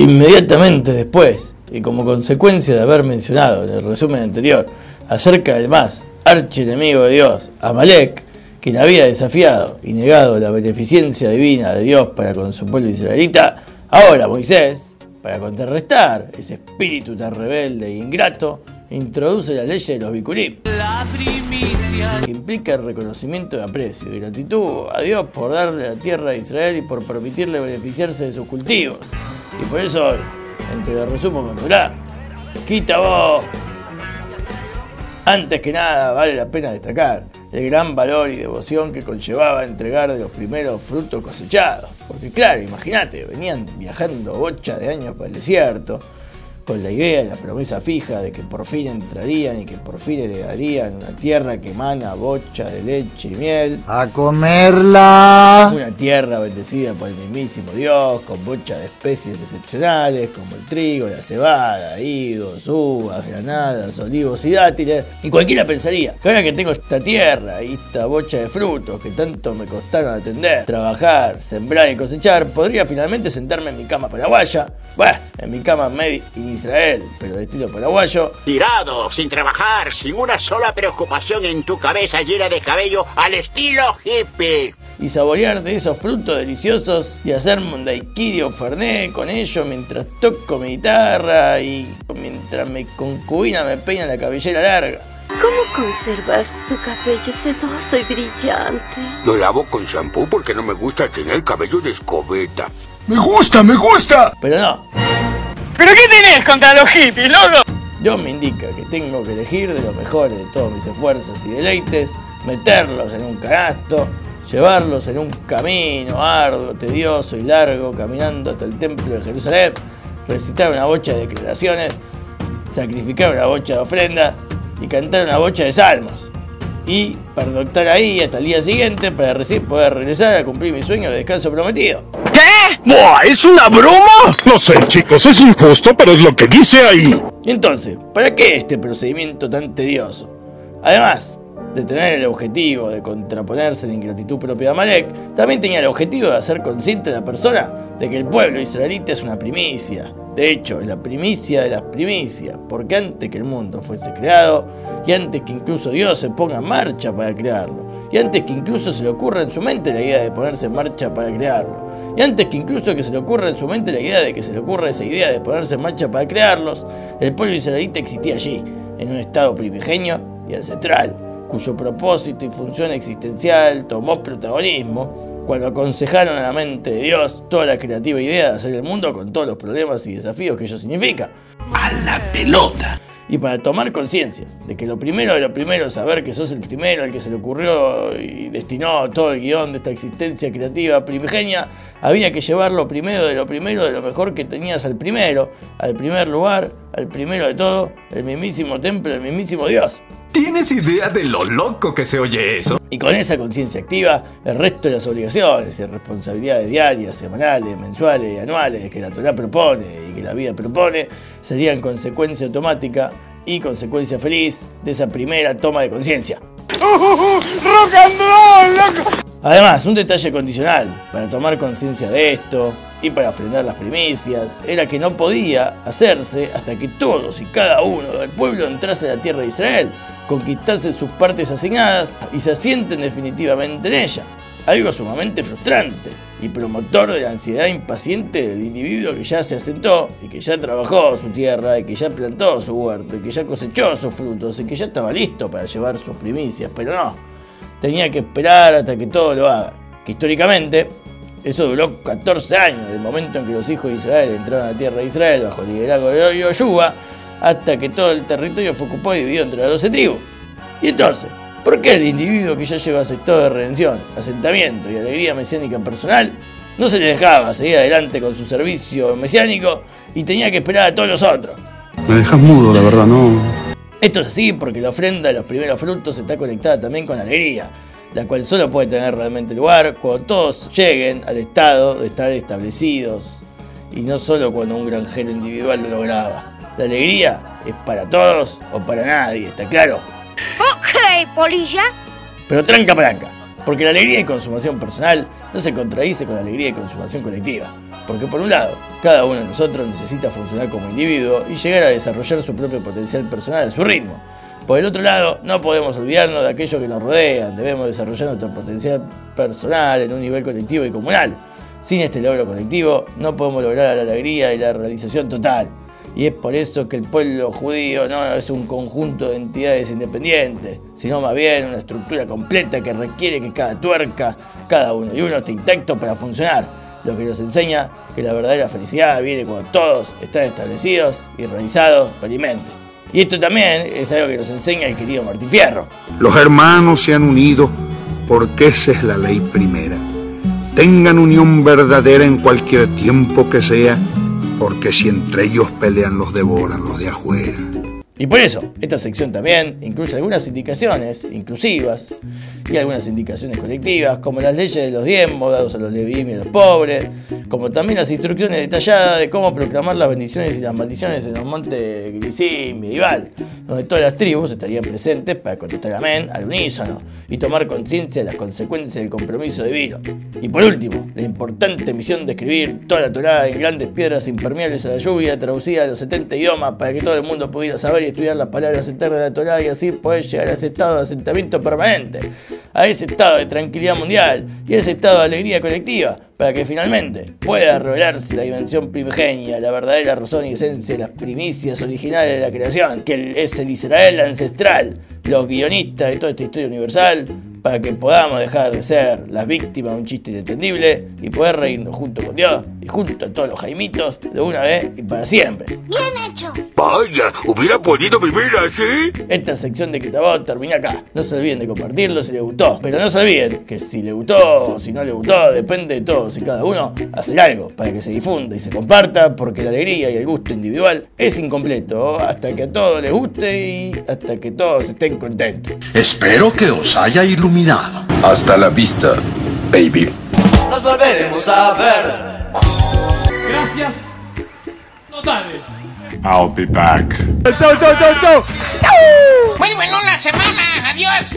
Inmediatamente después, y como consecuencia de haber mencionado en el resumen anterior acerca del más archienemigo de Dios, Amalek, quien había desafiado y negado la beneficencia divina de Dios para con su pueblo israelita, ahora Moisés, para contrarrestar ese espíritu tan rebelde e ingrato, introduce la ley de los bikurim, implica el reconocimiento de aprecio y gratitud a Dios por darle la tierra a Israel y por permitirle beneficiarse de sus cultivos. Y por eso, entre los resumo con quita vos. Antes que nada, vale la pena destacar el gran valor y devoción que conllevaba entregar de los primeros frutos cosechados. Porque claro, imagínate, venían viajando bocha de años por el desierto, con la idea la promesa fija de que por fin entrarían y que por fin heredarían una tierra que emana bocha de leche y miel. ¡A comerla! Una tierra bendecida por el mismísimo Dios, con bocha de especies excepcionales como el trigo, la cebada, higos, uvas, granadas, olivos y dátiles. Y cualquiera pensaría que ahora que tengo esta tierra y esta bocha de frutos que tanto me costaron atender, trabajar, sembrar y cosechar, podría finalmente sentarme en mi cama paraguaya, bueno, en mi cama made in Israel, pero de estilo paraguayo, Tirado, sin trabajar, sin una sola preocupación en tu cabeza llena de cabello al estilo hippie. y saborear de esos frutos deliciosos y hacerme un daiquiri o fernet con ellos mientras toco mi guitarra y mientras mi concubina me peina la cabellera larga. ¿Cómo conservas tu cabello sedoso y brillante? Lo lavo con shampoo porque no me gusta tener el cabello de escobeta. ¡Me gusta, me gusta! Pero no, ¿Pero qué tenés contra los hippies, loco? Dios me indica que tengo que elegir de lo mejor de todos mis esfuerzos y deleites, meterlos en un canasto, llevarlos en un camino arduo, tedioso y largo, caminando hasta el templo de Jerusalén, recitar una bocha de declaraciones, sacrificar una bocha de ofrenda y cantar una bocha de salmos. Y pernoctar ahí hasta el día siguiente para recién poder regresar a cumplir mi sueño de descanso prometido. ¡Buah! ¿Es una broma? No sé, chicos, es injusto, pero es lo que dice ahí. Entonces, ¿para qué este procedimiento tan tedioso? Además de tener el objetivo de contraponerse la ingratitud propia de Amalek, también tenía el objetivo de hacer consciente a la persona de que el pueblo israelita es una primicia. De hecho, es la primicia de las primicias, porque antes que el mundo fuese creado, y antes que incluso Dios se ponga en marcha para crearlo, y antes que incluso se le ocurra en su mente la idea de ponerse en marcha para crearlo, y antes que incluso que se le ocurra en su mente la idea de que se le ocurra esa idea de ponerse en marcha para crearlos, el pueblo israelita existía allí, en un estado primigenio y ancestral, cuyo propósito y función existencial tomó protagonismo cuando aconsejaron a la mente de Dios toda la creativa idea de hacer el mundo con todos los problemas y desafíos que ello significa. A la pelota. Y para tomar conciencia de que lo primero de lo primero es saber que sos el primero al que se le ocurrió y destinó todo el guion de esta existencia creativa primigenia, había que llevar lo primero de lo primero de lo mejor que tenías al primero, al primer lugar, al primero de todo, el mismísimo templo del mismísimo Dios. ¿Tienes idea de lo loco que se oye eso? Y con esa conciencia activa, el resto de las obligaciones y responsabilidades diarias, semanales, mensuales y anuales que la Torah propone y que la vida propone serían consecuencia automática y consecuencia feliz de esa primera toma de conciencia. Además, un detalle condicional para tomar conciencia de esto y para frenar las primicias era que no podía hacerse hasta que todos y cada uno del pueblo entrase a la tierra de Israel, conquistase sus partes asignadas y se asienten definitivamente en ella. Algo sumamente frustrante y promotor de la ansiedad impaciente del individuo que ya se asentó y que ya trabajó su tierra y que ya plantó su huerto y que ya cosechó sus frutos y que ya estaba listo para llevar sus primicias, pero no, tenía que esperar hasta que todo lo haga. Que históricamente eso duró 14 años, del momento en que los hijos de Israel entraron a la tierra de Israel bajo el liderazgo de Yoshua, hasta que todo el territorio fue ocupado y dividido entre las 12 tribus. Y entonces, ¿por qué el individuo que ya lleva sector de redención, asentamiento y alegría mesiánica personal no se le dejaba seguir adelante con su servicio mesiánico y tenía que esperar a todos los otros? Me dejas mudo, la verdad, no. Esto es así porque la ofrenda de los primeros frutos está conectada también con la alegría, la cual solo puede tener realmente lugar cuando todos lleguen al estado de estar establecidos y no solo cuando un granjero individual lo lograba. La alegría es para todos o para nadie, ¿está claro? Ok, polilla. Pero tranca palanca, porque la alegría de consumación personal no se contradice con la alegría de consumación colectiva. Porque por un lado, Cada uno de nosotros necesita funcionar como individuo y llegar a desarrollar su propio potencial personal a su ritmo. Por el otro lado, no podemos olvidarnos de aquello que nos rodean, debemos desarrollar nuestro potencial personal en un nivel colectivo y comunal. Sin este logro colectivo no podemos lograr la alegría y la realización total. Y es por eso que el pueblo judío no es un conjunto de entidades independientes, sino más bien una estructura completa que requiere que cada tuerca, cada uno y uno esté intacto para funcionar. Lo que nos enseña que la verdadera felicidad viene cuando todos están establecidos y realizados felizmente. Y esto también es algo que nos enseña el querido Martín Fierro. Los hermanos se han unido porque esa es la ley primera. Tengan unión verdadera en cualquier tiempo que sea porque si entre ellos pelean los devoran los de afuera. Y por eso, esta sección también incluye algunas indicaciones inclusivas y algunas indicaciones colectivas, como las leyes de los diezmos dados a los levín y a los pobres, como también las instrucciones detalladas de cómo proclamar las bendiciones y las maldiciones en los montes Grisín medieval, donde todas las tribus estarían presentes para contestar amén al unísono y tomar conciencia de las consecuencias del compromiso divino. Y por último, la importante misión de escribir toda la Torá en grandes piedras impermeables a la lluvia, traducida a los 70 idiomas para que todo el mundo pudiera saber y estudiar las palabras eternas de la Torah y así poder llegar a ese estado de asentamiento permanente, a ese estado de tranquilidad mundial y a ese estado de alegría colectiva, para que finalmente pueda revelarse la dimensión primigenia, la verdadera razón y esencia de las primicias originales de la creación, que es el Israel ancestral, los guionistas de toda esta historia universal, para que podamos dejar de ser las víctimas de un chiste inentendible y poder reírnos junto con Dios y junto a todos los jaimitos de una vez y para siempre. Bien hecho. Vaya, hubiera podido vivir así. Esta sección de Kitabot termina acá. No se olviden de compartirlo si les gustó. Pero no se olviden que si les gustó o si no les gustó, depende de todos y cada uno hacer algo para que se difunda y se comparta, porque la alegría y el gusto individual es incompleto hasta que a todos les guste y hasta que todos estén contentos. Espero que os haya iluminado. Hasta la vista, baby. Nos volveremos a ver. Gracias totales. I'll be back. Chau, chau, chau, chau. Muy bueno la semana. Adiós.